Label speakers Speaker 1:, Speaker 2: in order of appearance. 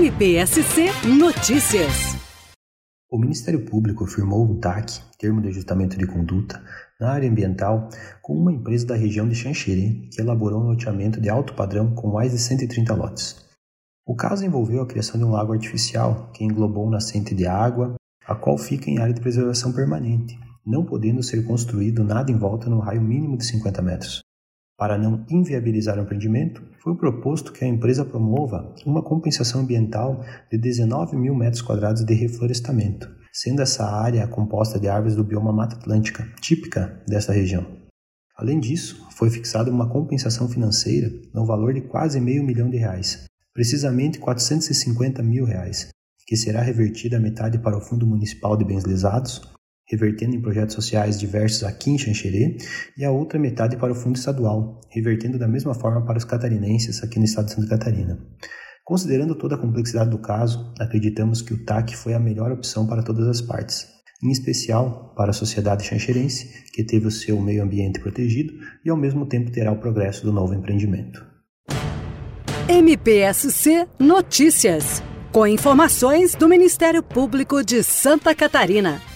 Speaker 1: MPSC Notícias.
Speaker 2: O Ministério Público firmou um TAC, termo de ajustamento de conduta, na área ambiental com uma empresa da região de Xanxerê que elaborou um loteamento de alto padrão com mais de 130 lotes. O caso envolveu a criação de um lago artificial que englobou um nascente de água, a qual fica em área de preservação permanente, não podendo ser construído nada em volta no raio mínimo de 50 metros. Para não inviabilizar o empreendimento, foi proposto que a empresa promova uma compensação ambiental de 19 mil metros quadrados de reflorestamento, sendo essa área composta de árvores do bioma Mata Atlântica, típica desta região. Além disso, foi fixada uma compensação financeira no valor de quase meio milhão de reais, precisamente 450 mil reais, que será revertida a metade para o Fundo Municipal de Bens Lesados, revertendo em projetos sociais diversos aqui em Xanxerê, e a outra metade para o Fundo Estadual, revertendo da mesma forma para os catarinenses aqui no estado de Santa Catarina. Considerando toda a complexidade do caso, acreditamos que o TAC foi a melhor opção para todas as partes, em especial para a sociedade xanxerense, que teve o seu meio ambiente protegido e ao mesmo tempo terá o progresso do novo empreendimento.
Speaker 1: MPSC Notícias, com informações do Ministério Público de Santa Catarina.